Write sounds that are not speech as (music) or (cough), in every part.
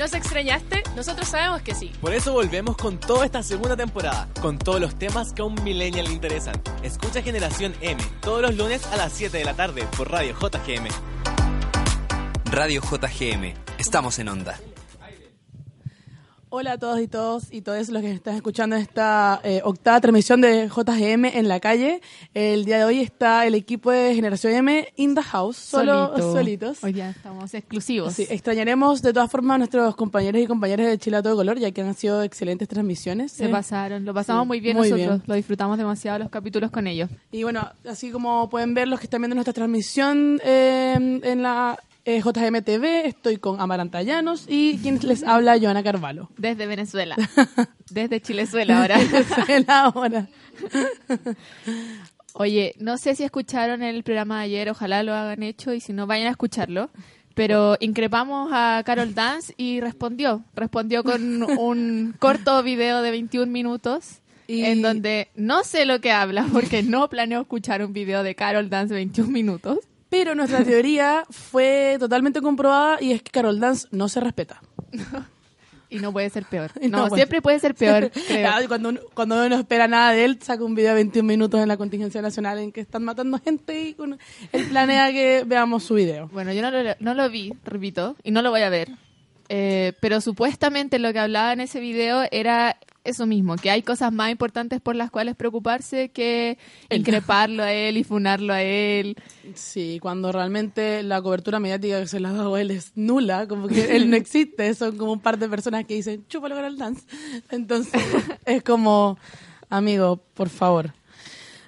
¿Nos extrañaste? Nosotros sabemos que sí. Por eso volvemos con toda esta segunda temporada, con todos los temas que a un millennial le interesan. Escucha Generación M todos los lunes a las 7 de la tarde por Radio JGM. Radio JGM, estamos en onda. Hola a todos y todos y todos los que están escuchando esta eh, octava transmisión de JGM en la calle. El día de hoy está el equipo de Generación M in the house, solo Solito. solitos. Hoy ya estamos exclusivos. Sí, extrañaremos de todas formas a nuestros compañeros y compañeras de Chile a todo color, ya que han sido excelentes transmisiones. Se Eh, pasaron, lo pasamos sí, muy bien muy nosotros, bien. lo disfrutamos demasiado los capítulos con ellos. Y bueno, así como pueden ver los que están viendo nuestra transmisión eh, en la eh, JGM TV, estoy con Amaranta Llanos y quien les habla, Joana Carvalho. Desde Venezuela, (laughs) desde Chilezuela ahora. ahora. (laughs) Oye, no sé si escucharon el programa de ayer, ojalá lo hagan hecho y si no, vayan a escucharlo. Pero increpamos a Carol Dance y respondió. Respondió con (laughs) un corto video de 21 minutos Y- en donde no sé lo que habla porque no planeo escuchar un video de Carol Dance de 21 minutos. Pero nuestra (laughs) teoría fue totalmente comprobada y es que Carol Dance no se respeta. Y no puede ser peor. (laughs) No No, puede- siempre puede ser peor, (laughs) creo. Y cuando, uno, cuando uno no espera nada de él, saca un video de 21 minutos en la contingencia nacional en que están matando gente y uno- él planea que veamos su video. Bueno, yo no lo, no lo vi, repito, y no lo voy a ver. Eh, pero supuestamente lo que hablaba en ese video era eso mismo, que hay cosas más importantes por las cuales preocuparse que increparlo a él y funarlo a él. Sí, cuando realmente la cobertura mediática que se le ha dado a él es nula, como que él no (laughs) existe, son como un par de personas que dicen, chúpalo Carol Dance. Entonces, es como, amigo, por favor.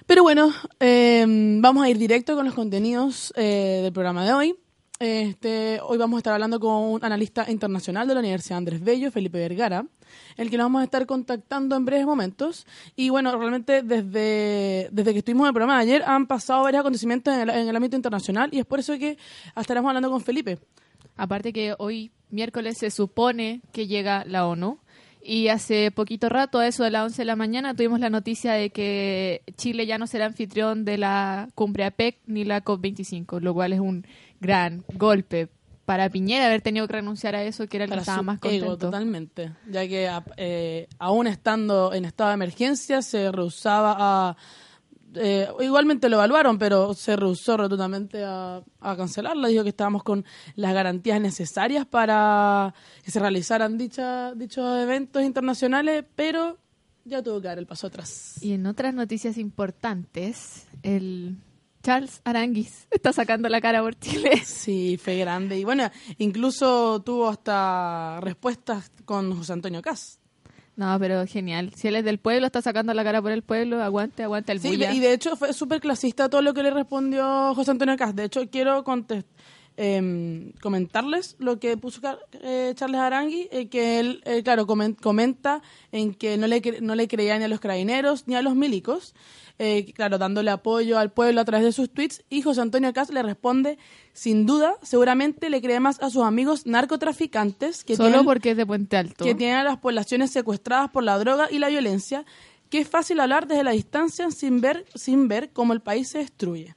Pero bueno, eh, vamos a ir directo con los contenidos eh, del programa de hoy. Este, hoy vamos a estar hablando con un analista internacional de la Universidad Andrés Bello, Felipe Vergara, el que nos vamos a estar contactando en breves momentos. Y bueno, realmente desde, desde que estuvimos en el programa de ayer han pasado varios acontecimientos en el, en el ámbito internacional y es por eso que estaremos hablando con Felipe. Aparte que hoy, miércoles, se supone que llega la ONU. Y hace poquito rato, a eso de las 11 de la mañana, tuvimos la noticia de que Chile ya no será anfitrión de la cumbre APEC ni la COP25, lo cual es un gran golpe para Piñera haber tenido que renunciar a eso, que era el que estaba su más ego, contento. totalmente. Ya que eh, aún estando en estado de emergencia se rehusaba a... eh, igualmente lo evaluaron, pero se rehusó rotundamente a, a cancelarla. Dijo que estábamos con las garantías necesarias para que se realizaran dicha, dichos eventos internacionales, pero ya tuvo que dar el paso atrás. Y en otras noticias importantes, el Charles Aranguis (laughs) está sacando la cara por Chile. Sí, fue grande. Y bueno, incluso tuvo hasta respuestas con José Antonio Cas. No, pero genial. Si él es del pueblo, está sacando la cara por el pueblo, aguante, aguante el Sí, bulla. y de hecho fue súper clasista todo lo que le respondió José Antonio Cas. De hecho, quiero contest- em, comentarles lo que puso eh, Charles Arangui, eh, que él, eh, claro, comen- comenta en que no le, no le creía ni a los carabineros ni a los milicos, eh, claro, dándole apoyo al pueblo a través de sus tweets, y José Antonio Cas le responde, sin duda, seguramente le cree más a sus amigos narcotraficantes que Solo tienen- porque es de Puente Alto. que tienen a las poblaciones secuestradas por la droga y la violencia, que es fácil hablar desde la distancia sin ver, sin ver cómo el país se destruye.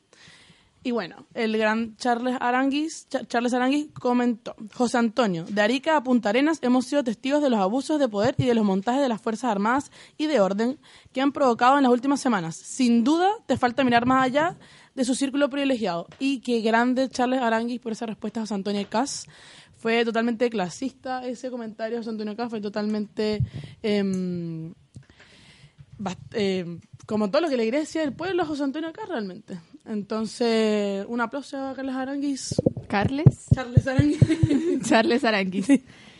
Y bueno, el gran Charles Aranguis, Cha- Charles Aranguis comentó, José Antonio, de Arica a Punta Arenas hemos sido testigos de los abusos de poder y de los montajes de las Fuerzas Armadas y de orden que han provocado en las últimas semanas. Sin duda, te falta mirar más allá de su círculo privilegiado. Y qué grande Charles Aranguis por esa respuesta a José Antonio Cas. Fue totalmente clasista ese comentario de José Antonio Cas, fue totalmente... em, eh, como todo lo que la iglesia del pueblo José Antonio acá realmente. Entonces, un aplauso a Carlos Aranguis. ¿Carles? Charles Aranguis. (laughs) Charles Aranguis.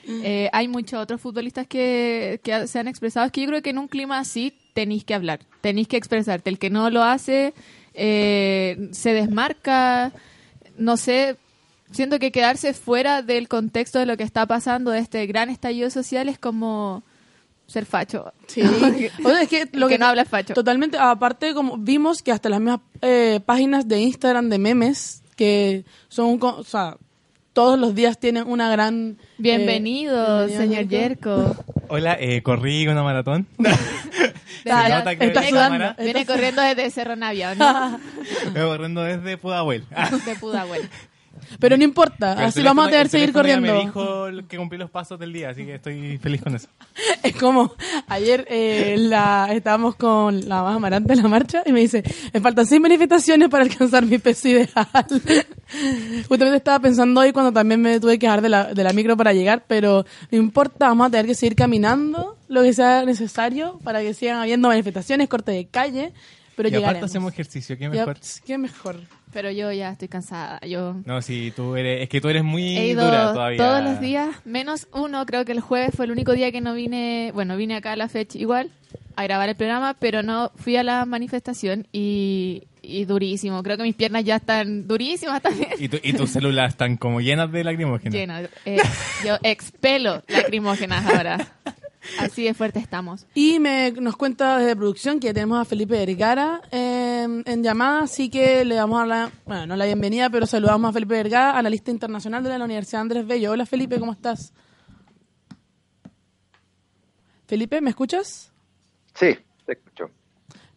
Eh, hay muchos otros futbolistas que, que se han expresado. Es que yo creo que en un clima así tenéis que hablar, tenéis que expresarte. El que no lo hace eh, se desmarca, no sé, siento que quedarse fuera del contexto de lo que está pasando, de este gran estallido social, es como ser facho. Sí. (laughs) O sea, es que (laughs) lo Que que, no habla facho. Totalmente. Aparte, como vimos que hasta las mismas eh, páginas de Instagram de memes, que son, co- o sea, todos los días tienen una gran... eh, Bienvenido, señor Yerko. Hola, eh, corrí una maratón. (laughs) Sudando. está Viene corriendo desde Cerro Navia, ¿no? Vengo corriendo desde Pudahuel. De Pudahuel. Pero no importa, Pero así vamos a tener que seguir corriendo. Me dijo que cumplí los pasos del día, así que estoy feliz con eso. (laughs) Es como ayer eh, la, estábamos con la más amarante en la marcha y me dice, me faltan seis manifestaciones para alcanzar mi peso ideal. (laughs) Justamente estaba pensando hoy cuando también me tuve que dejar de la, de la micro para llegar, pero no importa, vamos a tener que seguir caminando lo que sea necesario para que sigan habiendo manifestaciones, corte de calle, pero y aparte hacemos ejercicio, qué mejor. qué mejor. Pero yo ya estoy cansada. Yo No, sí, tú eres, es que tú eres muy he ido dura todavía. todos los días, menos uno. Creo que el jueves fue el único día que no vine. Bueno, vine acá a la fecha igual a grabar el programa, pero no fui a la manifestación y, y durísimo. Creo que mis piernas ya están durísimas también. Y, tu- y tus células están como llenas de lacrimógenas. Lleno. Eh, yo expelo lacrimógenas ahora. (laughs) Así de fuerte estamos. Y me, nos cuenta desde producción que tenemos a Felipe Vergara eh, en llamada, así que le damos a la, bueno, no la bienvenida, pero saludamos a Felipe Vergara, analista internacional de la Universidad Andrés Bello. Hola Felipe, ¿cómo estás? Felipe, ¿me escuchas? Sí, te escucho.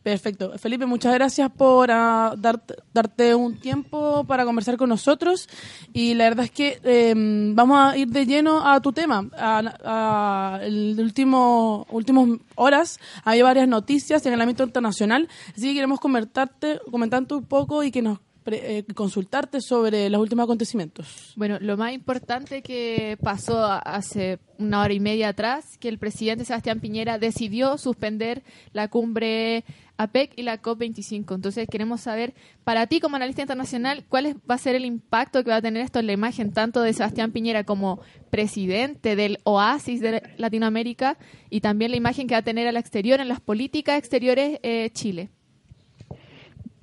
Perfecto. Felipe, muchas gracias por ah, darte, darte un tiempo para conversar con nosotros. Y la verdad es que eh, vamos a ir de lleno a tu tema. A, a- el último últimas horas hay varias noticias en el ámbito internacional, así que queremos comentarte, comentarte un poco y que nos eh, consultarte sobre los últimos acontecimientos. Bueno, lo más importante que pasó hace una hora y media atrás, que el presidente Sebastián Piñera decidió suspender la cumbre APEC y la COP25. Entonces queremos saber, para ti como analista internacional, cuál es- va a ser el impacto que va a tener esto en la imagen tanto de Sebastián Piñera como presidente del oasis de Latinoamérica y también la imagen que va a tener al exterior, en las políticas exteriores eh, Chile.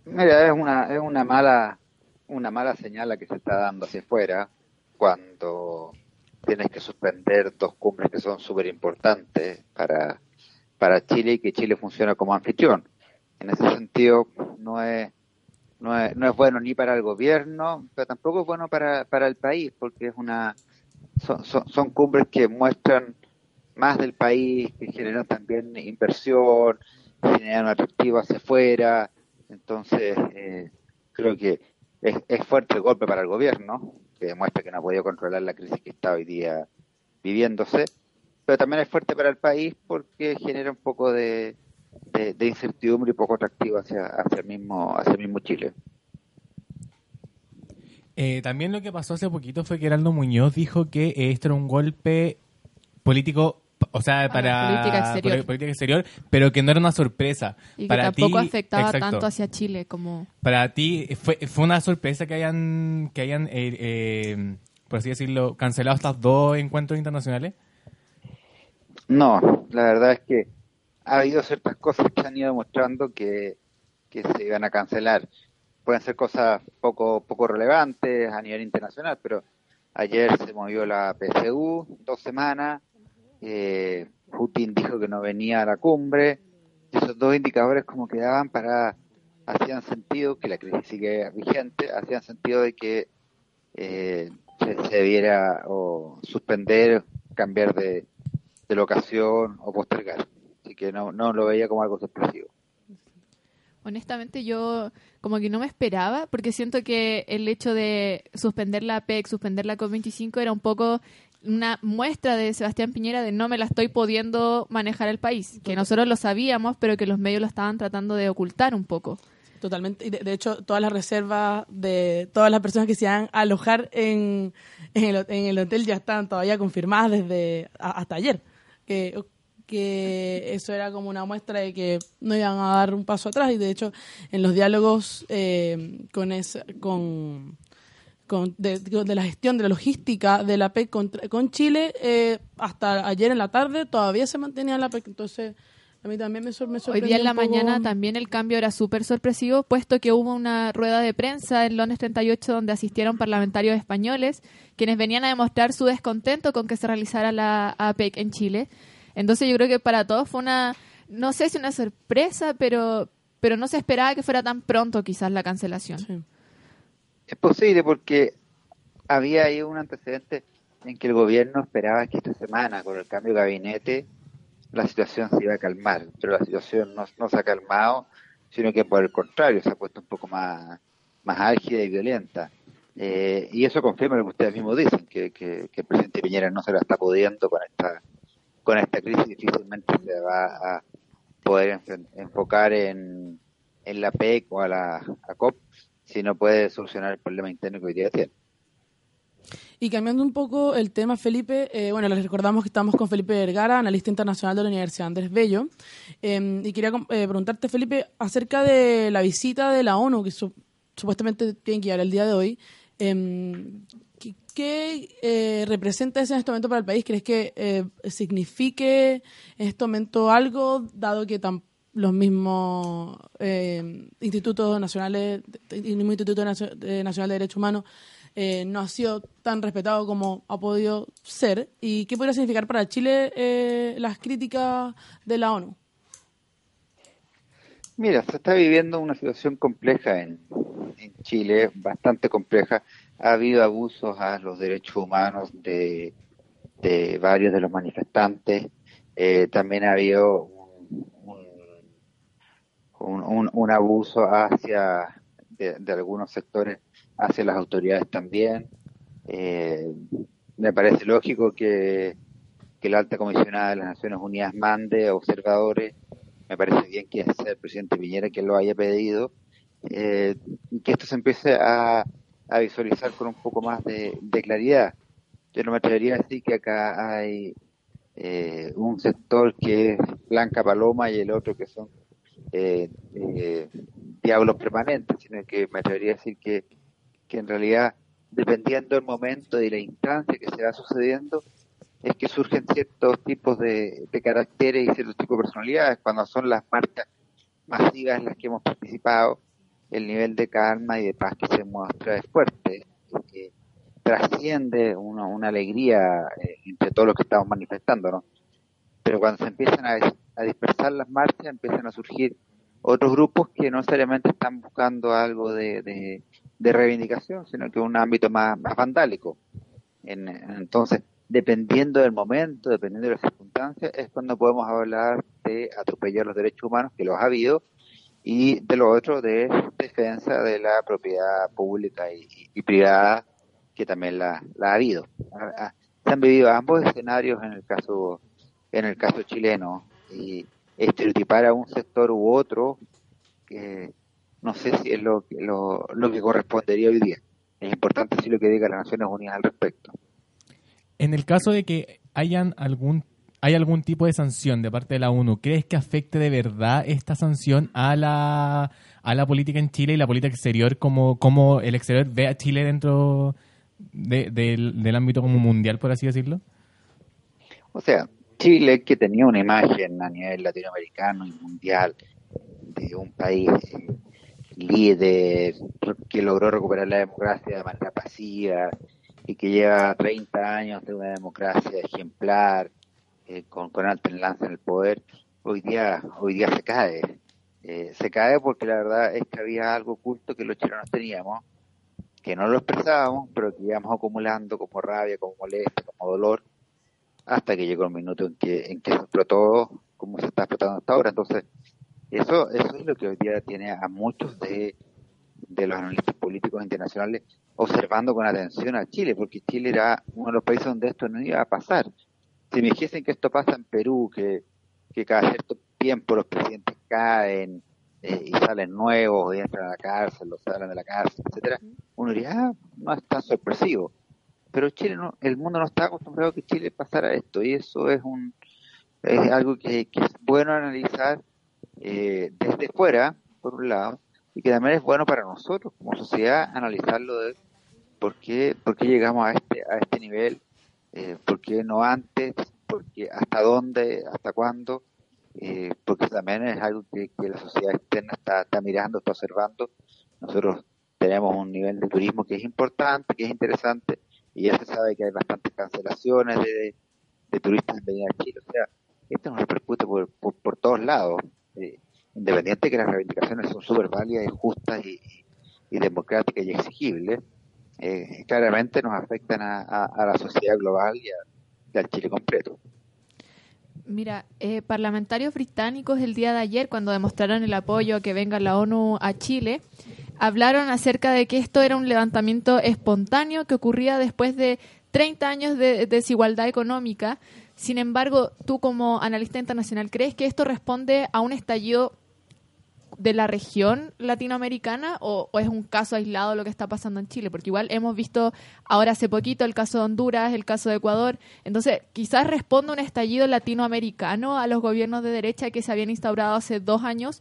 Mira, es una, es una mala, una mala señal la que se está dando hacia afuera cuando tienes que suspender dos cumbres que son súper importantes para, para Chile y que Chile funciona como anfitrión. En ese sentido, no es, no es, no es bueno ni para el gobierno, pero tampoco es bueno para, para el país, porque es una, son, son, son cumbres que muestran más del país, que generan también inversión, generan atractivo hacia afuera. Entonces, eh, creo que es, es fuerte el golpe para el gobierno, que demuestra que no ha podido controlar la crisis que está hoy día viviéndose, pero también es fuerte para el país porque genera un poco de, incertidumbre y poco atractivo hacia, hacia, el mismo, hacia el mismo Chile. Eh, también lo que pasó hace poquito fue que Heraldo Muñoz dijo que esto era un golpe político, o sea, para política exterior. poli- política exterior, pero que no era una sorpresa. Y que para tampoco ti, afectaba exacto. tanto hacia Chile como... Para ti fue, fue una sorpresa que hayan, que hayan eh, eh, por así decirlo, cancelado estos dos encuentros internacionales. No, la verdad es que ha habido ciertas cosas que han ido mostrando que, que se iban a cancelar. Pueden ser cosas poco, poco relevantes a nivel internacional, pero ayer se movió la PSU dos semanas, eh, Putin dijo que no venía a la cumbre, esos dos indicadores como que daban para, hacían sentido, que la crisis sigue vigente, hacían sentido de que eh, se, se o suspender, cambiar de, de locación o postergar. Así que no, no lo veía como algo sorpresivo. Honestamente yo como que no me esperaba porque siento que el hecho de suspender la APEC, suspender la COP25 era un poco una muestra de Sebastián Piñera de no me la estoy pudiendo manejar el país, que nosotros lo sabíamos pero que los medios lo estaban tratando de ocultar un poco. Totalmente. Y de, de hecho, todas las reservas de todas las personas que se iban a alojar en, en, el, en el hotel ya están todavía confirmadas desde a- hasta ayer. Que, que eso era como una muestra de que no iban a dar un paso atrás. Y de hecho, en los diálogos eh, con, esa, con, con de, de la gestión de la logística de la PEC con, con Chile, eh, hasta ayer en la tarde todavía se mantenía la PEC. Entonces, A mí también me, sor- me Hoy sorprendió día en la poco- mañana también el cambio era súper sorpresivo, puesto que hubo una rueda de prensa en Londres 38 donde asistieron parlamentarios españoles, quienes venían a demostrar su descontento con que se realizara la APEC en Chile. Entonces yo creo que para todos fue una, no sé si una sorpresa, pero, pero no se esperaba que fuera tan pronto quizás la cancelación. Sí. Es posible porque había ahí un antecedente en que el gobierno esperaba que esta semana, con el cambio de gabinete, la situación se iba a calmar, pero la situación no, no se ha calmado, sino que por el contrario se ha puesto un poco más, más álgida y violenta. Eh, y eso confirma lo que ustedes mismos dicen, que, que, el presidente Piñera no se la está pudiendo con esta, con esta crisis, difícilmente se va a poder enfocar en, en la PEC o a la COP si no puede solucionar el problema interno que hoy día tiene. Y cambiando un poco el tema, Felipe, eh, bueno, les recordamos que estamos con Felipe Vergara, analista internacional de la Universidad Andrés Bello. Eh, y quería eh, preguntarte, Felipe, acerca de la visita de la ONU, que su- supuestamente tiene que llegar el día de hoy. eh, ¿Qué, qué, eh, representa eso en este momento para el país? ¿Crees que eh, signifique en este momento algo, dado que tam- los mismos eh, institutos nacionales, el mismo Instituto eh, Nacional de Derechos Humanos, eh, no ha sido tan respetado como ha podido ser. ¿Y qué podría significar para Chile eh, las críticas de la ONU? Mira, se está viviendo una situación compleja en, en Chile, bastante compleja. Ha habido abusos a los derechos humanos de, de varios de los manifestantes. Eh, también ha habido un, un- un abuso hacia de, algunos sectores hacia las autoridades también. Eh, me parece lógico que, que la alta comisionada de las Naciones Unidas mande observadores me parece bien que sea el presidente Piñera quien lo haya pedido, eh, que esto se empiece a, a visualizar con un poco más de, de claridad. Yo no me atrevería a decir que acá hay eh, un sector que es Blanca Paloma y el otro que son eh, eh, diablos permanentes, sino que me atrevería a decir que, que en realidad, dependiendo del momento y la instancia que se va sucediendo, es que surgen ciertos tipos de, caracteres y ciertos tipos de personalidades. Cuando son las marchas masivas en las que hemos participado, el nivel de calma y de paz que se muestra es fuerte, que trasciende una, una alegría eh, entre todos los que estamos manifestando, ¿no? Pero cuando se empiezan a dispersar las marchas, empiezan a surgir otros grupos que no necesariamente están buscando algo de, de, reivindicación, sino que un ámbito más, más vandálico. En- entonces, dependiendo del momento, dependiendo de las circunstancias, es cuando podemos hablar de atropellar los derechos humanos, que los ha habido, y de lo otro de defensa de la propiedad pública y, y- privada, que también la, la ha habido. Ha- ha- se han vivido ambos escenarios en el caso en el caso chileno estereotipar a un sector u otro que no sé si es lo, que- lo, lo que correspondería hoy día. Es importante sí lo que diga las Naciones Unidas al respecto. En el caso de que hayan algún hay algún tipo de sanción de parte de la ONU, ¿crees que afecte de verdad esta sanción a la a la política en Chile y la política exterior como como el exterior ve a Chile dentro de- del, del ámbito como mundial, por así decirlo? O sea, Chile, que tenía una imagen a nivel latinoamericano y mundial de un país eh, líder que logró recuperar la democracia de manera pasiva y que lleva 30 años de una democracia ejemplar eh, con, con alta enlace en el poder, hoy día, hoy día se cae. Eh, se cae porque la verdad es que había algo oculto que los chilenos teníamos, que no lo expresábamos, pero que íbamos acumulando como rabia, como molestia, como dolor, hasta que llegó el minuto en que, en que se explotó como se está explotando hasta ahora. Entonces, eso, eso es lo que hoy día tiene a muchos de, de los analistas políticos internacionales observando con atención a Chile, porque Chile era uno de los países donde esto no iba a pasar. Si me dijesen que esto pasa en Perú, que, que cada cierto tiempo los presidentes caen eh, y salen nuevos y entran a la cárcel, los salen de la cárcel, etcétera, uno diría, ah, no es tan sorpresivo. Pero Chile no, el mundo no está acostumbrado a que Chile pasara esto y eso es un es algo que, es bueno analizar eh, desde fuera, por un lado, y que también es bueno para nosotros como sociedad analizarlo de por qué, por qué llegamos a este, a este nivel, eh, por qué no antes, porque hasta dónde, hasta cuándo, eh, porque también es algo que, que la sociedad externa está, está mirando, está observando. Nosotros tenemos un nivel de turismo que es importante, que es interesante, y ya se sabe que hay bastantes cancelaciones de, de turistas en venir a Chile. O sea, esto nos repercute por, por, por todos lados. Eh, independiente que las reivindicaciones son súper válidas y justas y, y democráticas y exigibles, eh, claramente nos afectan a, a- la sociedad global y, a- al Chile completo. Mira, eh, parlamentarios británicos el día de ayer, cuando demostraron el apoyo a que venga la ONU a Chile, hablaron acerca de que esto era un levantamiento espontáneo que ocurría después de 30 años de desigualdad económica. Sin embargo, tú como analista internacional, ¿crees que esto responde a un estallido de la región latinoamericana o, es un caso aislado lo que está pasando en Chile? Porque igual hemos visto ahora hace poquito el caso de Honduras, el caso de Ecuador. Entonces, quizás responde un estallido latinoamericano a los gobiernos de derecha que se habían instaurado hace dos años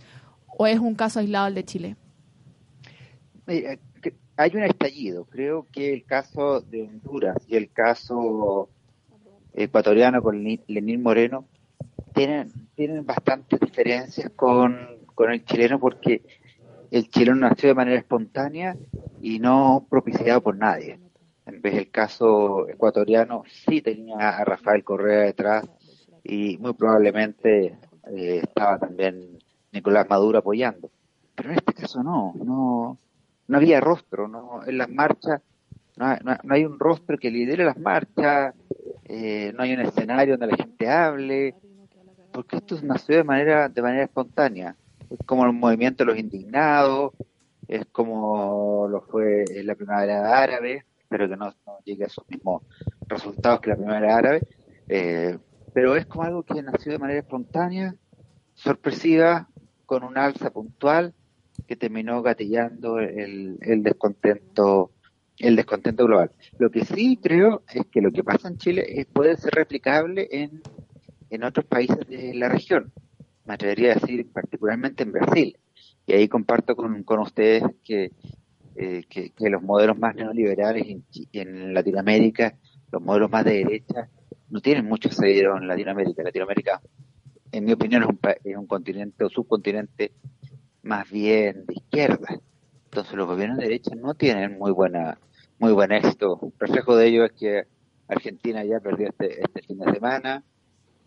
o es un caso aislado el de Chile. Mira, que- hay un estallido. Creo que el caso de Honduras y el caso ecuatoriano con Lenín Moreno tienen, tienen bastantes diferencias con, con el chileno porque el chileno nació de manera espontánea y no propiciado por nadie. En vez del caso ecuatoriano sí tenía a Rafael Correa detrás y muy probablemente eh, estaba también Nicolás Maduro apoyando. Pero en este caso no, no, no había rostro, no, en las marchas no, no hay un rostro que lidere las marchas, eh, no hay un escenario donde la gente hable, porque esto nació de manera, de manera espontánea. Es como el movimiento de los indignados, es como lo fue en la primavera árabe, pero que no, no llegue a esos mismos resultados que la primavera árabe, eh, pero es como algo que nació de manera espontánea, sorpresiva, con un alza puntual que terminó gatillando el, el descontento el descontento global. Lo que sí creo es que lo que pasa en Chile es, puede ser replicable en, en otros países de la región. Me atrevería a decir particularmente en Brasil. Y ahí comparto con, con ustedes que, eh, que, los modelos más neoliberales en, en Latinoamérica, los modelos más de derecha, no tienen mucho asidero en Latinoamérica. Latinoamérica, en mi opinión, es un, es un continente o subcontinente más bien de izquierda. Entonces los gobiernos de derecha no tienen muy buena muy buen éxito. Un reflejo de ello es que Argentina ya perdió este, este fin de semana,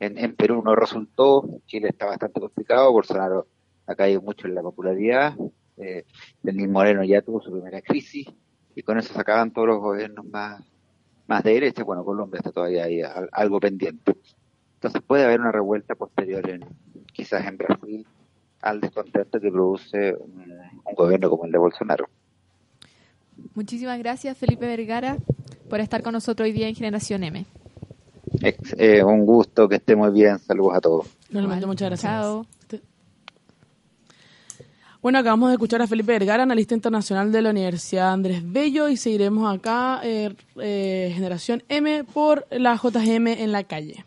en, en Perú no resultó, Chile está bastante complicado, Bolsonaro ha caído mucho en la popularidad, eh, Moreno ya tuvo su primera crisis y con eso se acaban todos los gobiernos más, más de derecha, bueno, Colombia está todavía ahí al- algo pendiente. Entonces puede haber una revuelta posterior en quizás en Brasil al descontento que produce un, un gobierno como el de Bolsonaro. Muchísimas gracias, Felipe Vergara, por estar con nosotros hoy día en Generación M. Ex- eh, un gusto, que esté muy bien, saludos a todos. Realmente, muchas gracias. Chao. Bueno, acabamos de escuchar a Felipe Vergara, analista internacional de la Universidad Andrés Bello, y seguiremos acá, eh, eh, Generación M, por la JGM en la calle.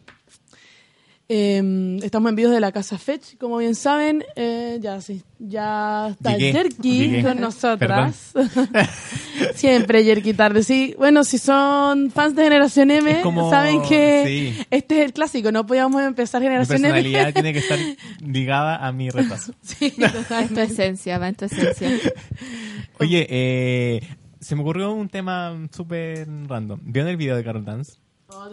Eh, estamos en vivo de la Casa Fetch, como bien saben, eh, ya sí, ya está Llegué, Jerky llegué. con nosotras. (laughs) Siempre Jerky tarde, sí. Bueno, si son fans de Generación M, como- saben que sí. este es el clásico, no podíamos empezar Mi Generación personalidad M. (laughs) tiene que estar ligada a mi repaso. (laughs) sí, Es tu totalmente. esencia, va en tu esencia. Oye, eh, se me ocurrió un tema súper random. ¿Vieron el video de Carol Dance?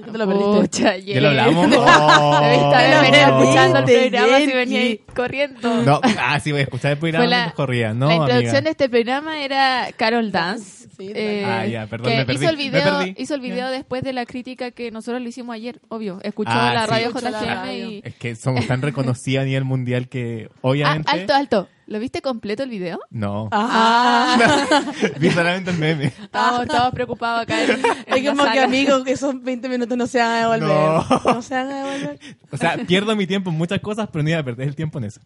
¿Qué te lo perdiste? Pucha, ¿Ya lo hablamos? (laughs) Oh. a venía escuchando el programa y venía ahí corriendo. No, ah, sí, voy a escuchar el programa la- corría. No, la introducción amiga. de este programa era Carol Dance. Sí, eh, Ah, ya, perdón, que me perdí, hizo el video, hizo el video después de la crítica que nosotros le hicimos ayer, obvio. Escuchó Ah, la sí. radio Escuchó la JGM radio. y... Es que somos tan reconocidos a nivel mundial que, Ah, obviamente... alto, alto. ¿Lo viste completo el video? No. Ah, Vi solamente el meme. Estábamos, estábamos preocupados acá. En, en es la como que sala. amigos que son 20 minutos no se van a devolver. No. No, se van a devolver. O sea, pierdo mi tiempo en muchas cosas, pero no iba a perder el tiempo en eso.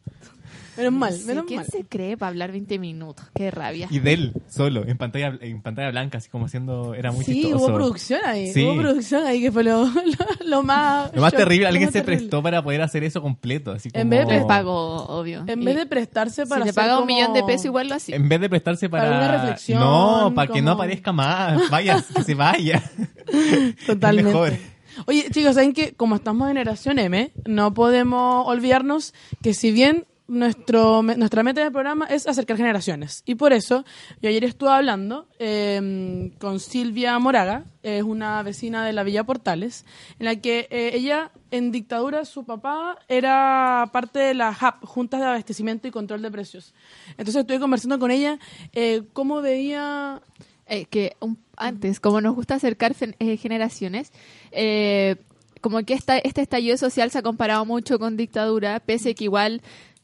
Menos mal, Sí, menos ¿Quién mal. se cree para hablar 20 minutos? Qué rabia. Y de él, solo, en pantalla, en pantalla blanca, así como haciendo... Era muy Sí, chistoso. hubo producción ahí. Sí. Hubo producción ahí que fue lo, (laughs) lo, lo más. Lo más shock, terrible, lo alguien más se terrible. prestó para poder hacer eso completo. Así como... En vez de pagó, obvio. En Y vez de prestarse para si te paga un millón de pesos, igual lo hacía. En vez de prestarse para... Para una reflexión, No, para que no aparezca más. Vaya, que se vaya. Totalmente. (laughs) Es mejor. Oye, chicos, ¿saben que como estamos en generación M, no podemos olvidarnos que si bien nuestro, nuestra meta del programa es acercar generaciones. Y por eso, yo ayer estuve hablando eh, con Silvia Moraga, es una vecina de la Villa Portales, en la que eh, ella, en dictadura, su papá era parte de la JAP, Juntas de Abastecimiento y Control de Precios. Entonces estuve conversando con ella eh, cómo veía Eh, que un- antes, como nos gusta acercar generaciones, como que esta, este estallido social se ha comparado mucho con dictadura, pese que igual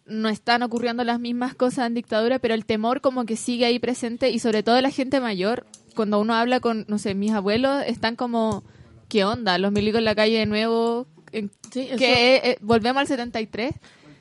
no están ocurriendo las mismas cosas en dictadura, pero el temor como que sigue ahí presente y sobre todo la gente mayor, cuando uno habla con, no sé, mis abuelos, están como, ¿qué onda? Los milicos en la calle de nuevo, en- Sí, eso- que eh, volvemos al 73.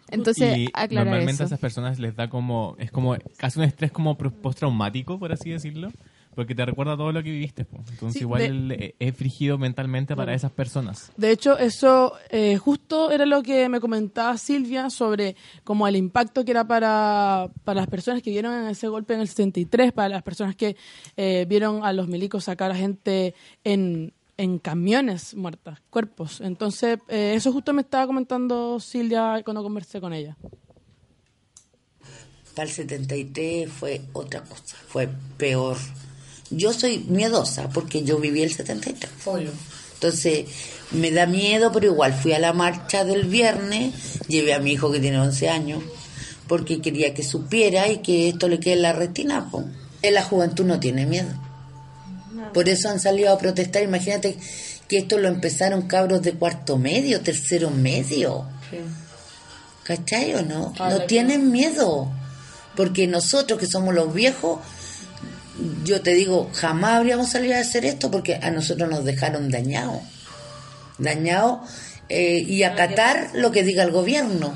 Entonces, y aclarar normalmente a esas personas les da como, es como casi un estrés como postraumático, por así decirlo, porque te recuerda todo lo que viviste. po. Entonces Sí, igual eh, es frígido mentalmente para esas personas. De hecho, eso eh, justo era lo que me comentaba Silvia sobre como el impacto que era para, para las personas que vieron ese golpe en el 63, para las personas que eh, vieron a los milicos sacar a gente en, en camiones muertas, cuerpos. Entonces, eh, eso justo me estaba comentando Silvia cuando conversé con ella. Para el 73 fue otra cosa, fue peor. Yo soy miedosa porque yo viví el 73. Entonces me da miedo, pero igual fui a la marcha del viernes, llevé a mi hijo que tiene 11 años, porque quería que supiera y que esto le quede en la retina. po. En la juventud no tiene miedo. Por eso han salido a protestar. Imagínate que esto lo empezaron cabros de cuarto medio, tercero medio. ¿Cachai o no? No tienen miedo. Porque nosotros que somos los viejos, yo te digo, jamás habríamos salido a hacer esto porque a nosotros nos dejaron dañados. Dañados eh, y acatar lo que diga el gobierno.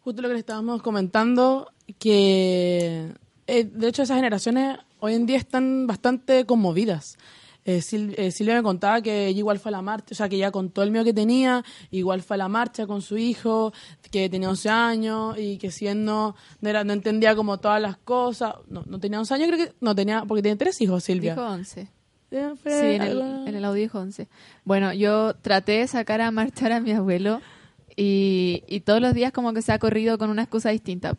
Justo lo que le estábamos comentando, que eh, de hecho esas generaciones hoy en día están bastante conmovidas. Eh, Sil- eh, Silvia me contaba que ella igual fue a la marcha, o sea, que ya con todo el miedo que tenía, igual fue a la marcha con su hijo, que tenía 11 años y que si él no, era, no entendía como todas las cosas, no, no tenía 11 años, creo que no tenía, porque tiene tres hijos, Silvia. Dijo 11. Eh, fue Sí, en el, en el audio dijo 11. Bueno, yo traté de sacar a marchar a mi abuelo y, y todos los días como que se ha corrido con una excusa distinta.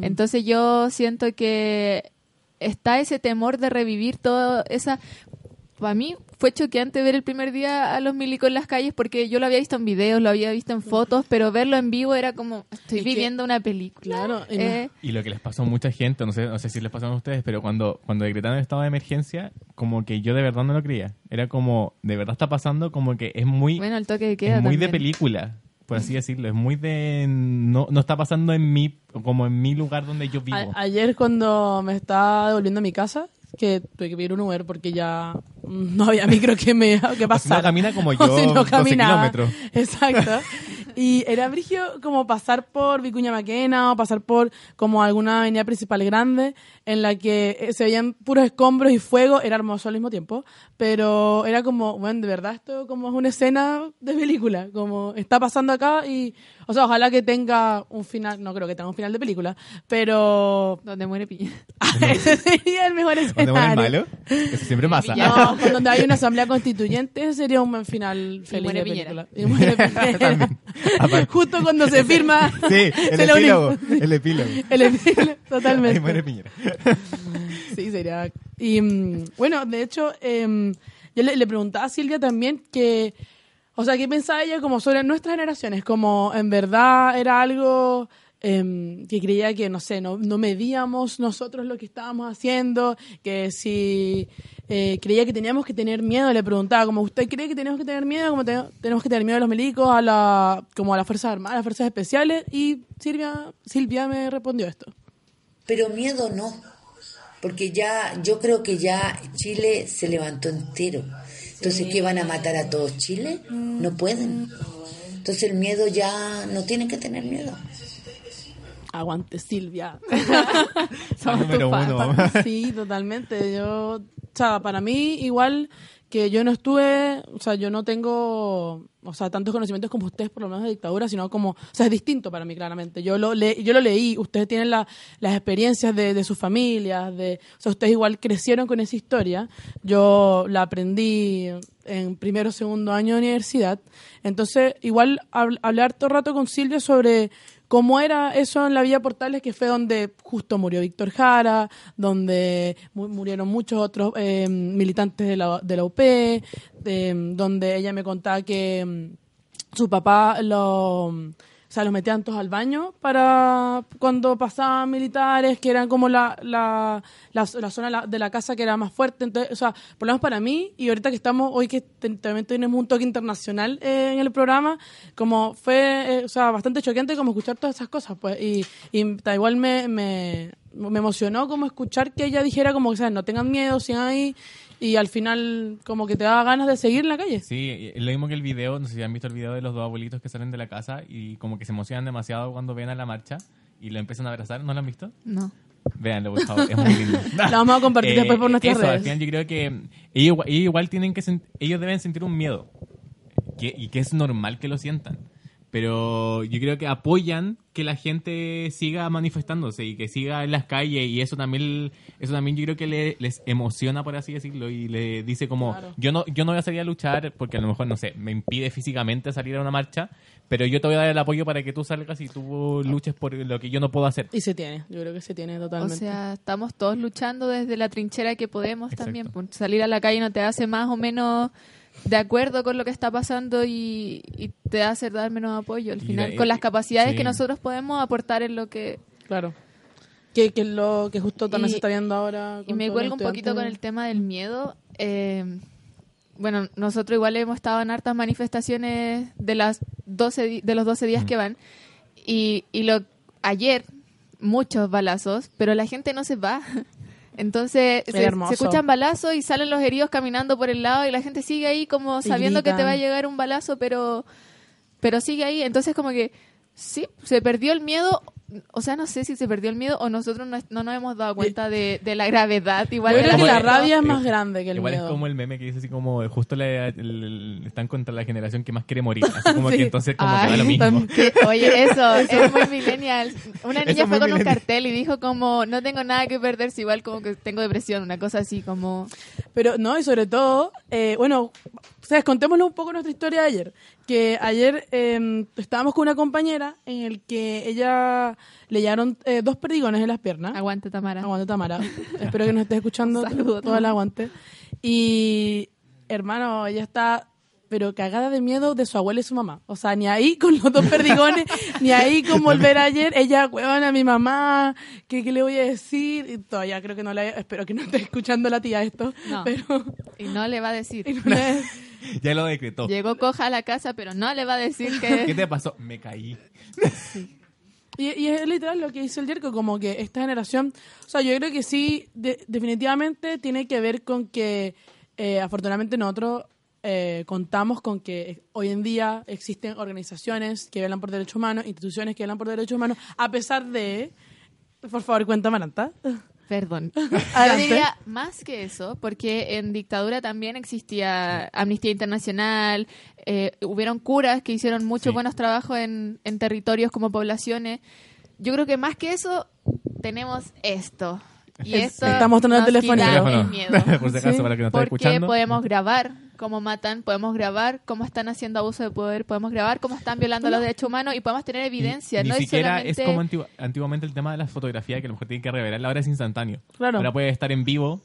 Entonces yo siento que está ese temor de revivir toda esa... Para mí fue choqueante ver el primer día a los milicos en las calles porque yo lo había visto en videos, lo había visto en fotos, pero verlo en vivo era como, estoy que- viviendo una película. Claro, Eh, Y lo que les pasó a mucha gente, no sé, no sé si les pasó a ustedes, pero cuando, cuando decretaron el estado de emergencia, como que yo de verdad no lo creía. Era como, de verdad está pasando, como que es muy, bueno, el toque de queda es muy de película, por así decirlo. Es muy de, no, no está pasando en mi, como en mi lugar donde yo vivo. A- ayer cuando me estaba devolviendo a mi casa, que tuve que pedir un Uber porque ya no había micro que me que pasar. camina como (laughs) O yo, si no 12 caminaba. kilómetros. Exacto. Y era brigio como pasar por Vicuña Maquena o pasar por como alguna avenida principal grande en la que eh, se veían puros escombros y fuego. Era hermoso al mismo tiempo, pero era como, bueno, de verdad esto como es una escena de película, como está pasando acá y, o sea, ojalá que tenga un final, no creo que tenga un final de película, pero Donde muere Piñera. (laughs) ese sería el mejor ¿Dónde escenario. muere el malo? Eso siempre pasa. No, (laughs) donde hay una asamblea constituyente ese sería un buen final feliz muere de película. Y muere (laughs) Piñera. Justo cuando se firma. (laughs) Sí, el (laughs) se epílogo, el epílogo. (laughs) El epílogo, Ahí totalmente. muere Piñera. Sí, sería. Y mm, bueno, de hecho, em, yo le, le preguntaba a Silvia también que, o sea, ¿qué pensaba ella como sobre nuestras generaciones? Como en verdad era algo em, que creía que, no sé, no, no medíamos nosotros lo que estábamos haciendo, que si eh, creía que teníamos que tener miedo, le preguntaba, como usted cree que tenemos que tener miedo, como te- tenemos que tener miedo a los milicos, a la, como a las Fuerzas Armadas, a las Fuerzas Especiales, y Silvia, Silvia me respondió esto. Pero miedo no, porque ya, yo creo que ya Chile se levantó entero. Entonces, ¿qué van a matar a todos Chile? No pueden. Entonces el miedo ya no tienen que tener miedo. Aguante Silvia. (laughs) Somos número tus fans. uno. (laughs) Sí, totalmente. Yo, o sea, para mí igual que yo no estuve, o sea, yo no tengo, o sea, tantos conocimientos como ustedes por lo menos de dictadura, sino como, o sea, es distinto para mí claramente. Yo lo, le, yo lo leí, ustedes tienen la, las experiencias de, de sus familias, de, o sea, ustedes igual crecieron con esa historia. Yo la aprendí en primero o segundo año de universidad. Entonces, igual hab- hablé harto rato con Silvia sobre cómo era eso en la Villa Portales, que fue donde justo murió Víctor Jara, donde mu- murieron muchos otros eh, militantes de la, de la UP, de- donde ella me contaba que mm, su papá lo, sea, los metían todos al baño para cuando pasaban militares, que eran como la, la, la, zona de la- casa que era más fuerte. Entonces, o sea, por lo menos para mí, y ahorita que estamos, hoy que también tenemos un toque internacional eh, en el programa, como fue, eh, o sea, bastante choqueante como escuchar todas esas cosas, pues, y, y ta- igual me, me, me emocionó como escuchar que ella dijera como que, ¿sabes? no tengan miedo, sigan ahí, y al final como que te da ganas de seguir en la calle. Sí, es lo mismo que el video, no sé si han visto el video de los dos abuelitos que salen de la casa y como que se emocionan demasiado cuando ven a la marcha y lo empiezan a abrazar, ¿no lo han visto? No. Véanlo, por favor, es muy lindo. (laughs) La vamos a compartir después por nuestras eso, Al redes. final yo creo que ellos, igual- ellos igual tienen que ellos deben sentir un miedo que, y que es normal que lo sientan. Pero yo creo que apoyan que la gente siga manifestándose y que siga en las calles y eso también eso también yo creo que le- les emociona por así decirlo y le dice como Claro. yo no yo no voy a salir a luchar porque a lo mejor no sé me impide físicamente salir a una marcha pero yo te voy a dar el apoyo para que tú salgas y tú luches por lo que yo no puedo hacer Y se tiene, yo creo que se tiene O totalmente. sea, estamos todos luchando desde la trinchera que podemos Exacto. también. pues, Salir a la calle no te hace más o menos de acuerdo con lo que está pasando y, y te hace dar menos apoyo. Al Y final, con las capacidades sí. que nosotros podemos aportar en lo que... Claro. Que, que es lo que justo también Y- se está viendo ahora. Y con me todos los cuelgo un poquito con el tema del miedo. Eh, bueno, nosotros igual hemos estado en hartas manifestaciones de las 12 di- de los 12 días que van y, y lo ayer muchos balazos, pero la gente no se va. (laughs) Entonces Es se, escuchan balazos y salen los heridos caminando por el lado y la gente sigue ahí como Y sabiendo que te va a llegar un balazo, pero pero sigue ahí. Entonces como que sí, se perdió el miedo. O sea, no sé si se perdió el miedo o nosotros no, no nos hemos dado cuenta de, de la gravedad. Igual Yo de creo que la la rabia es más grande que el Igual miedo. es como el meme que dice así como justo le, le- están contra la generación que más quiere morir. Así como (laughs) Sí. que entonces como que Ay, da lo mismo. Que, oye, eso, (laughs) es muy millennial. Una niña fue con un cartel y dijo como, no tengo nada que perder, si igual como que tengo depresión, una cosa así como... Pero no, y sobre todo, eh, bueno, ustedes contémosle un poco nuestra historia de ayer. Que ayer eh, estábamos con una compañera en el que ella le llegaron eh, dos perdigones en las piernas. Aguante, Tamara. Aguante Tamara. (laughs) Espero que nos estés escuchando (laughs) Saludos, todo el aguante. Y hermano, ella está pero cagada de miedo de su abuela y su mamá. O sea, ni ahí con los dos perdigones, (laughs) ni ahí con volver ayer. Ella, huevona, a mi mamá, ¿qué, ¿qué le voy a decir? Y todavía creo que no la... Espero que no esté escuchando la tía esto. No. Pero... Y no le va a decir. y no le- (laughs) Ya lo decretó. Llegó coja a la casa, pero no le va a decir (laughs) ¿Qué que... te pasó? Me caí. Y, y es literal lo que dice el Jerko, como que esta generación, o sea, yo creo que sí, de- definitivamente tiene que ver con que eh, afortunadamente nosotros eh, contamos con que hoy en día existen organizaciones que velan por derechos humanos, instituciones que velan por derechos humanos, a pesar de... Por favor, cuéntame, Maranta. Perdón. (laughs) Yo diría más que eso, porque en dictadura también existía Amnistía Internacional, eh, hubieron curas que hicieron muchos Sí. buenos trabajos en, en territorios como poblaciones. Yo creo que más que eso, tenemos esto. Y Es- esto está mostrando el teléfono. miedo. (laughs) Por si acaso, Sí. para que nos esté Porque escuchando. podemos grabar cómo matan, podemos grabar cómo están haciendo abuso de poder, podemos grabar cómo están violando los derechos humanos y podemos tener evidencia. Ni, no ni es siquiera solamente... es como antigua- antiguamente el tema de la fotografía que a lo mejor tiene que revelar, ahora es instantáneo. Claro. Ahora puede estar en vivo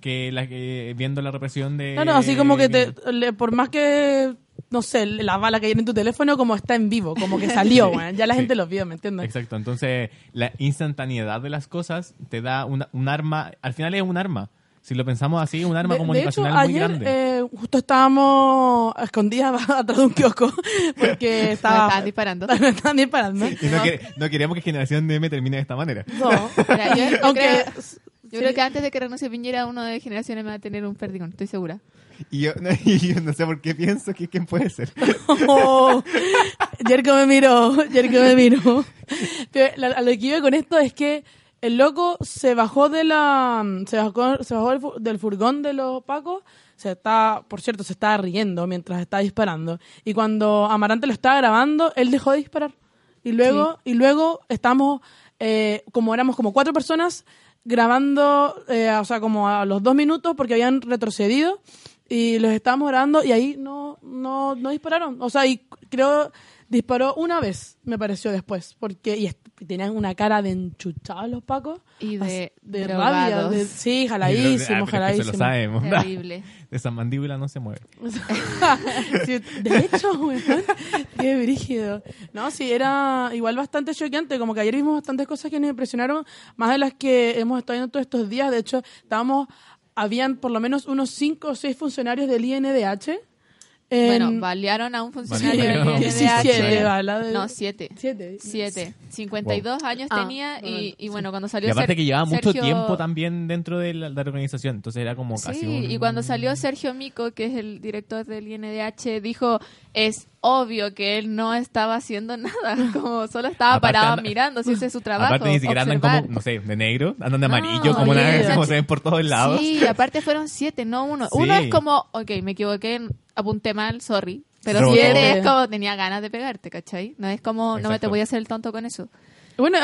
que la que viendo la represión de Claro, así como que te, le- por más que, no sé, la bala que hay en tu teléfono, como está en vivo, como que salió, (laughs) weón. ya la Sí. gente lo vio, ¿me entiendes? Exacto, entonces la instantaneidad de las cosas te da una- un arma, al final es un arma. Si lo pensamos así, un arma De- comunicacional de hecho, muy ayer, grande. eh, justo estábamos escondidas (laughs) atrás de un kiosco (laughs) porque estaba... estaban disparando. (laughs) Me estaban disparando. y no, no queremos que Generación DM termine de esta manera. No. Mira, yo, creo, yo creo que antes de que renuncie Piñera, uno de generaciones va a tener un perdigón, estoy segura. Y yo, no, y yo no sé por qué pienso que quién puede ser. Oh, Jerko me miró, Jerko me miró. Pero la- a lo que iba con esto es que el loco se bajó de la se bajó, se bajó del, fu- del furgón de los pacos se está por cierto se estaba riendo mientras estaba disparando. Y cuando Amarante lo estaba grabando él dejó de disparar. Y luego y luego estamos eh, como éramos como cuatro personas grabando eh, o sea como a los dos minutos porque habían retrocedido y los estábamos grabando y ahí no no no dispararon. O sea y creo disparó una vez me pareció después porque y est- tenían una cara de enchuchados los pacos Y de de rabia de- sí Ah, jaladísimo que se jaladísimo lo sabemos. Terrible. (laughs) Esa mandíbula no se mueve. (laughs) Sí, de hecho, weón, qué brígido. No, sí, era igual bastante choqueante, como que ayer vimos bastantes cosas que nos impresionaron, más de las que hemos estado viendo todos estos días. De hecho, estábamos, habían por lo menos unos cinco o seis funcionarios del INDH. En- Bueno, balearon a un funcionario del. INDH. 17 balas de- No, siete. Siete. Siete. 52 años Ah, tenía y, bueno, y bueno, cuando salió Y aparte Ser- que llevaba mucho Sergio- tiempo también dentro de la, de la organización, entonces era como casi Sí, un- y cuando salió Sergio Mico, que es el director del INDH, dijo, es obvio que él no estaba haciendo (laughs) nada, como solo estaba Aparte parado anda- mirando, si ese es su (laughs) trabajo. Aparte ni siquiera andan como, no sé, de negro, andan de No, amarillo, como, una, olvídate. como se ven por todos lados. Sí, aparte fueron siete, no uno. (laughs) Sí. Uno es como, ok, me equivoqué, apunté mal, sorry. Pero Robotó. siete es como, tenía ganas de pegarte, ¿cachai? No es como, no me te voy a hacer el tonto con eso. Bueno,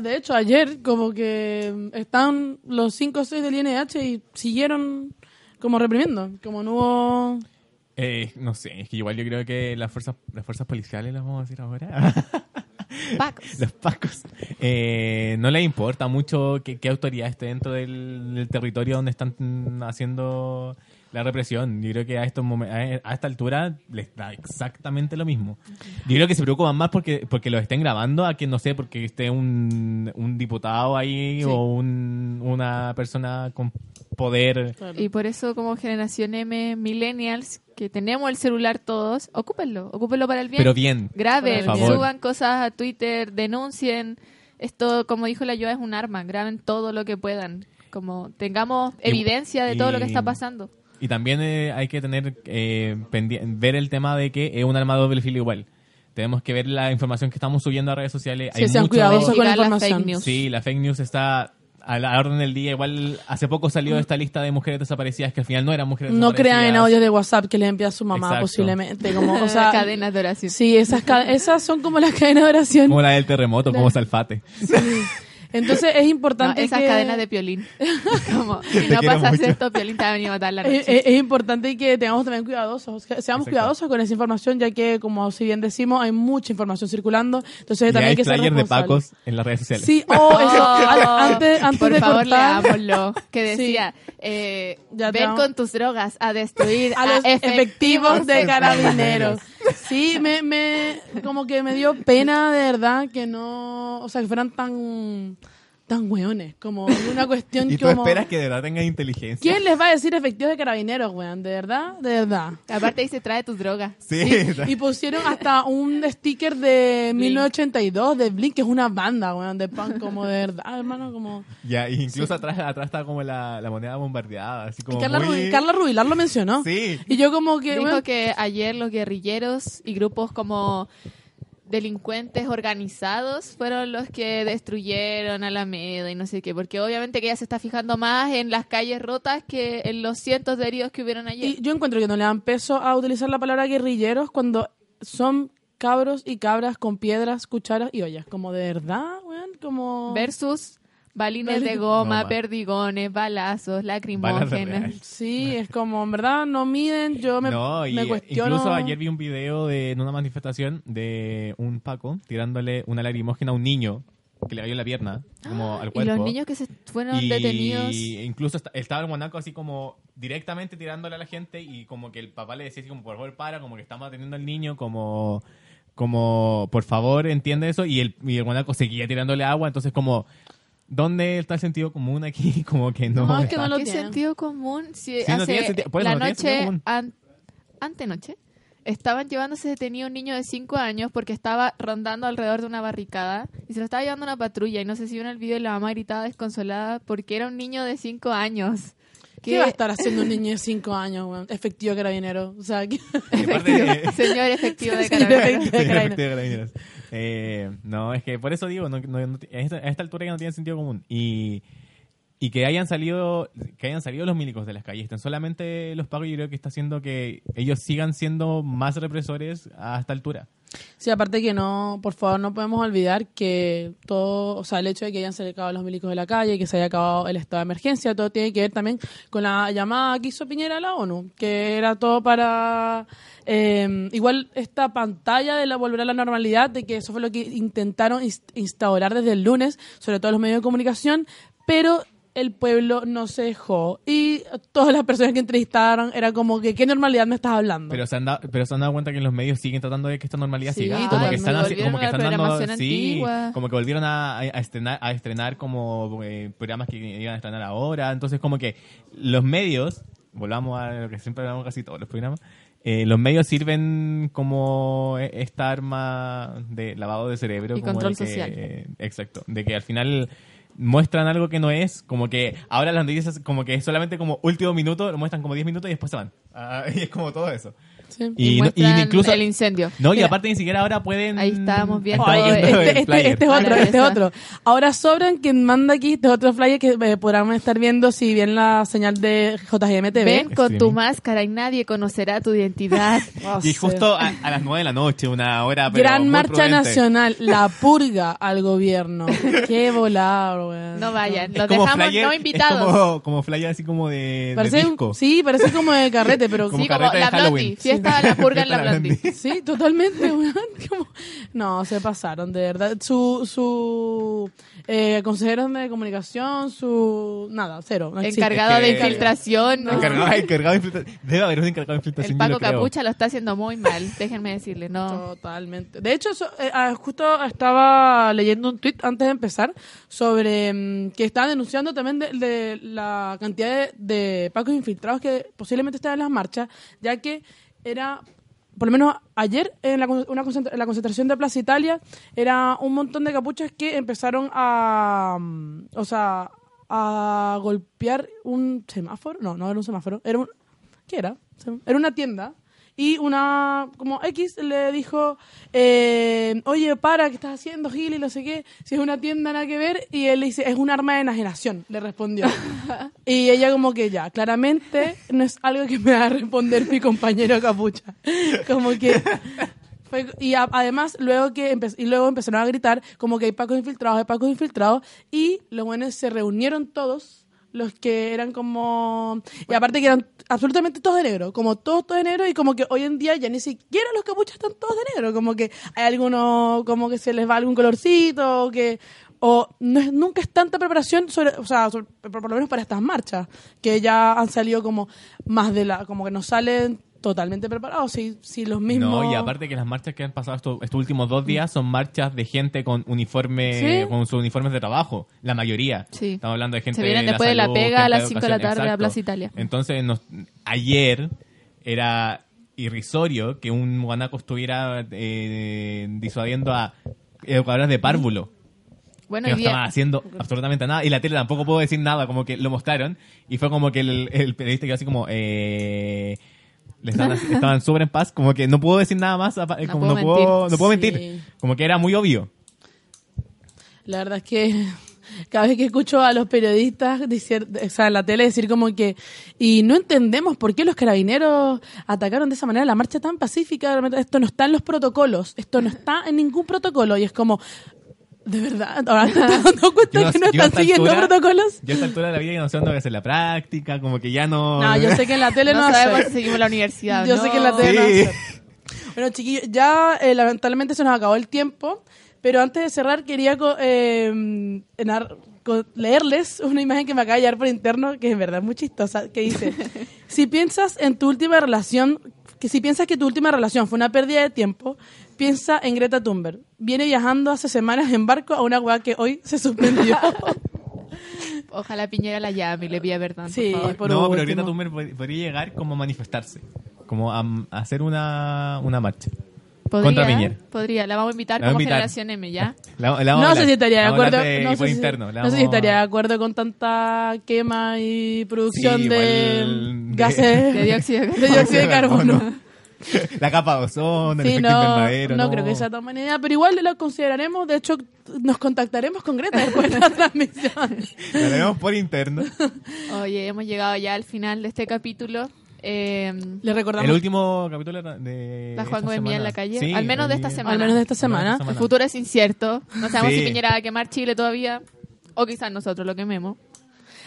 de hecho, ayer como que están los cinco o seis del INDH y siguieron como reprimiendo, como no hubo... Eh, no sé, es que igual yo creo que las fuerzas, las fuerzas policiales, las vamos a decir ahora, (laughs) Pacos. los pacos, eh, no les importa mucho qué, qué autoridad esté dentro del, del territorio donde están haciendo la represión. Yo creo que a estos a, esta altura les da exactamente lo mismo. Yo creo que se preocupan más porque porque los estén grabando a que no sé porque esté un, un diputado ahí o un, una persona con poder. Y por eso como generación M, millennials, que tenemos el celular todos, ocúpenlo, ocúpenlo para el bien. Pero bien. Graben, suban cosas a Twitter, denuncien. Esto, como dijo la Joa, es un arma. Graben todo lo que puedan. Como tengamos evidencia de todo lo que está pasando. Y también eh, hay que tener eh, ver el tema de que es un arma de doble filo igual. Tenemos que ver la información que estamos subiendo a redes sociales. Sí, Hay sean mucho- cuidadosos con la información. fake news. Sí, la fake news está a la orden del día. Igual hace poco salió esta lista de mujeres desaparecidas que al final no eran mujeres No crean en desaparecidas. audios de WhatsApp que le envía a su mamá Exacto. posiblemente. (laughs) Como, o sea, (laughs) Cadenas de oración. Sí, esas, esas son como las cadenas de oración. Como la del terremoto, como Salfate. Entonces es No, importante esas que... cadenas de piolín. (laughs) como, si no pasas mucho. esto, piolín te va a venir a matar la Es, noche. es- es importante que tengamos también cuidadosos, que seamos Exacto. cuidadosos con esa información, ya que, como si bien decimos, hay mucha información circulando. Entonces Y también hay que ser de pacos en las redes sociales. Sí, oh, (laughs) eso. Oh, an- antes, antes Por de favor, cortar, leámoslo. Que Sí. decía, eh, Ya te ven con tus drogas a destruir (laughs) a los efectivos de carabineros. carabineros. Sí, me, me, como que me dio pena de verdad que no, o sea, que fueran tan, tan hueones, como una cuestión (laughs) Y tú como... esperas que de verdad tengan inteligencia. ¿Quién les va a decir efectivos de carabineros, weón? ¿De verdad? De verdad. Aparte dice, trae tus drogas. Sí. Y (laughs) pusieron hasta un sticker de Blink. 1982 de Blink, que es una banda, weón, de punk, como de verdad, hermano, como... Ya, y incluso atrás, atrás está como la, la moneda bombardeada, así Y como Carla, muy... Rubi- Carla Rubilar lo mencionó. Sí. Y yo como que... Dijo weón, que ayer los guerrilleros y grupos como delincuentes organizados fueron los que destruyeron Alameda y no sé qué, porque obviamente que ella se está fijando más en las calles rotas que en los cientos de heridos que hubieron ayer. Y yo encuentro que no le dan peso a utilizar la palabra guerrilleros cuando son cabros y cabras con piedras, cucharas y ollas. Como de verdad, weón, como... Versus balines de goma, Goma. perdigones, balazos, lacrimógenas. Sí, es como, en verdad, no miden, yo me, no, y me cuestiono... incluso ayer vi un video de, en una manifestación de un Paco tirándole una lagrimógena a un niño que le cayó en la pierna, como al Y cuerpo. los niños que se fueron Y detenidos. incluso esta- estaba el guanaco así como directamente tirándole a la gente y como que el papá le decía así como por favor para, como que estamos atendiendo al niño, como como por favor entiende eso y el, y el guanaco seguía tirándole agua, entonces como ¿dónde está el sentido común aquí? (laughs) Como que no. No, es que no lo ¿Qué tienen. sentido común? Si Sí, no hace tiene sentido- por eso la no noche, an- antenoche, estaban llevándose detenido un niño de 5 años porque estaba rondando alrededor de una barricada y se lo estaba llevando una patrulla. Y no sé si vieron el video y la mamá gritaba desconsolada porque era un niño de 5 años. ¿Qué va a estar haciendo un niño de 5 años, weón? Efectivo carabinero. O sea, eh, (laughs) Señor efectivo de Señor carabineros. efectivo de Sí, carabineros. efectivo de carabineros. Eh, no, es que por eso digo, no, no- no- a, esta, a esta altura ya no tiene sentido común. Y, y que hayan salido que hayan salido los milicos de las calles, estén solamente los pagos, yo creo que está haciendo que ellos sigan siendo más represores a esta altura. Sí, aparte que no, por favor, no podemos olvidar que todo, o sea, el hecho de que hayan sacado los milicos de la calle, que se haya acabado el estado de emergencia, todo tiene que ver también con la llamada que hizo Piñera a la ONU, que era todo para, eh, igual esta pantalla de la volver a la normalidad, de que eso fue lo que intentaron inst- instaurar desde el lunes, sobre todo los medios de comunicación, pero el pueblo no se dejó y todas las personas que entrevistaron era como que, ¿qué normalidad me estás hablando? Pero se han dado, pero se han dado cuenta que los medios siguen tratando de que esta normalidad Sí, siga. Como que están, como que están dando, sí, como que volvieron a, a estrenar, a estrenar como eh, programas que iban a estrenar ahora. Entonces como que los medios, volvamos a lo que siempre hablamos casi todos los programas, eh, los medios sirven como e- esta arma de lavado de cerebro. Y como control que- social. eh, exacto, de que al final muestran algo que no es, como que ahora las noticias como que es solamente como último minuto, lo muestran como 10 minutos y después se van. Ah, (laughs) y es como todo eso. Sí. Y, Y, no- y incluso el incendio. no, y aparte ni siquiera ahora pueden. Ahí estábamos viendo este, este- flyer. este es otro, Maravilloso. este es otro. Ahora sobran quien manda aquí, este es otro flyer que eh, podrán estar viendo si bien la señal de JGM TV. Ven con tu máscara y nadie conocerá tu identidad. (laughs) Oh, Y justo a, a las 9 de la noche, una hora. pero Gran marcha prudente. nacional, (laughs) la purga al gobierno. Qué volado, weón. No vayan, los como dejamos flyer, no es invitados. como, como flyer así como de, de Parece, disco. sí, parece como de carrete, pero Como sí, como carrete de la Blondie. Halloween. Fiesta de la purga en la Blondie. Sí, totalmente, (laughs) weón. Como- No, se pasaron, de verdad. Su, su eh, consejero de comunicación, su... Nada, cero. no existe. Encargado Es de infiltración. ¿no? Encargado, (laughs) encargado de infiltración. Debe haber un encargado de infiltración. El yo Paco lo creo. Capucha lo está haciendo muy mal, déjenme decirle, no. Totalmente. De hecho, eso, eh, ah, justo estaba leyendo un tweet antes de empezar sobre mm, que estaban denunciando también de, de la cantidad de, de pacos infiltrados que posiblemente estaban en las marchas, ya que era, por lo menos ayer, en la, una en la concentración de Plaza Italia, era un montón de capuchas que empezaron a, mm, o sea, a golpear un semáforo. No, no era un semáforo, era un... ¿Qué era? Era una tienda. Y una, como X le dijo, eh, oye, para, ¿qué estás haciendo, Gil? Y no sé qué. Si es una tienda, nada que ver. Y él le dice, es un arma de enajenación, le respondió. (laughs) y ella como que ya, claramente no es algo que me va a responder mi compañero Capucha. como que... fue- y a- además, luego que y luego empezaron a gritar como que hay pacos infiltrados, hay pacos infiltrados. Y los buenos se reunieron todos los que eran como... Y aparte que eran absolutamente todos de negro, como todos, todos de negro, y como que hoy en día ya ni siquiera los capuchas están todos de negro, como que hay algunos, como que se les va algún colorcito, o que... O no es, nunca es tanta preparación, sobre, o sea, sobre- por, por lo menos para estas marchas, que ya han salido como más de la... como que no salen totalmente preparados, si, si los mismos... No, y aparte que las marchas que han pasado estos, estos últimos dos días son marchas de gente con uniforme, Sí. con sus uniformes de trabajo, la mayoría. Sí. Estamos hablando de gente Se vienen de después de la pega a las cinco de la tarde a exacto. Plaza Italia. Entonces, nos- ayer era irrisorio que un guanaco estuviera eh, disuadiendo a educadoras de párvulo. Bueno, que no estaban haciendo absolutamente nada. Y la tele tampoco puedo decir nada, como que lo mostraron. Y fue como que el, el periodista quedó así como... Eh, estaban, estaban súper en paz, como que no puedo decir nada más, No como puedo no, puedo, no puedo Sí. mentir. Como que era muy obvio. La verdad es que (laughs) cada vez que escucho a los periodistas decir, o sea, en la tele decir como que y no entendemos por qué los carabineros atacaron de esa manera la marcha tan pacífica, esto no está en los protocolos, esto no está en ningún protocolo y es como de verdad, ahora te estás (laughs) dando cuenta que no están siguiendo altura- protocolos. Yo a esta altura de la vida ya no sé dónde voy a hacer la práctica, como que ya no... No, yo sé que en la (laughs) tele no, no va a sabemos si seguimos la universidad. Yo ¿no? sé que en la tele no va a Sí. ser. Bueno, chiquillos, ya eh, lamentablemente se nos acabó el tiempo, pero antes de cerrar quería co- eh, enar- co- leerles una imagen que me acaba de llegar por interno, que es en verdad muy chistosa, que dice, (laughs) si piensas en tu última relación, que si piensas que tu última relación fue una pérdida de tiempo, piensa en Greta Thunberg. Viene viajando hace semanas en barco a una weá que hoy se suspendió. (laughs) Ojalá Piñera la llame y le pida perdón. por Sí, favor. por no, pero. Greta Thunberg pod- podría llegar como a manifestarse, como a, a hacer una, una marcha. Podría, Contra Piñera. Podría, la vamos a invitar La como invitar. generación M, ¿ya? La- la vamos a No sé si estaría de acuerdo. de no sé si- interno. La no sé si vamos- estaría de acuerdo con tanta quema y producción Sí, de gases (laughs) De dióxido de (laughs) de dióxido de carbono. (laughs) La capa de ozono, el Sí, efecto no, invernadero. no creo que sea tan buena idea, pero igual lo consideraremos. De hecho, nos contactaremos con Greta después de la (laughs) transmisión. Lo haremos por interno. Oye, hemos llegado ya al final de este capítulo. Eh, Le recordamos El último capítulo de. La Juan Gómez Mía en la calle. Sí, Al menos de esta el- semana. al menos de esta semana. El futuro es incierto. No sabemos Sí. si Piñera va a quemar Chile todavía. O quizás nosotros lo quememos.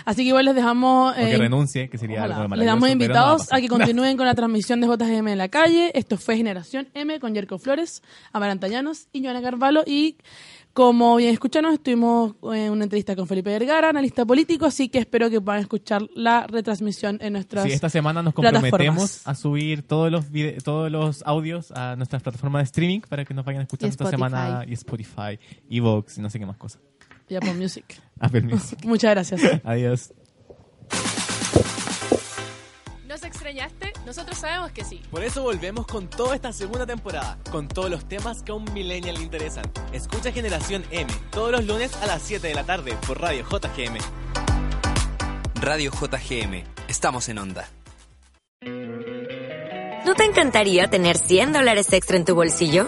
Así que igual les dejamos. O que eh, renuncie, que sería ojalá. algo les damos no invitados a, que continúen con la (laughs) transmisión de JGM en la calle. Esto fue Generación M con Yerko Flores, Amaranta Llanos y Joana Carvalho. Y como bien escucharon, estuvimos en una entrevista con Felipe Vergara, analista político. Así que espero que puedan escuchar la retransmisión en nuestras. Sí, esta semana nos comprometemos a subir todos los todos los audios a nuestras plataformas de streaming para que nos vayan escuchando esta Spotify. semana y Spotify, Evox y no sé qué más cosas. Y Apple Music. (laughs) Apple Music. Muchas gracias. Adiós. ¿Nos extrañaste? Nosotros sabemos que sí. Por eso volvemos con toda esta segunda temporada, con todos los temas que a un millennial le interesan. Escucha Generación M todos los lunes a las 7 de la tarde por Radio JGM. Radio JGM. Estamos en onda. ¿No te encantaría tener 100 dólares extra en tu bolsillo?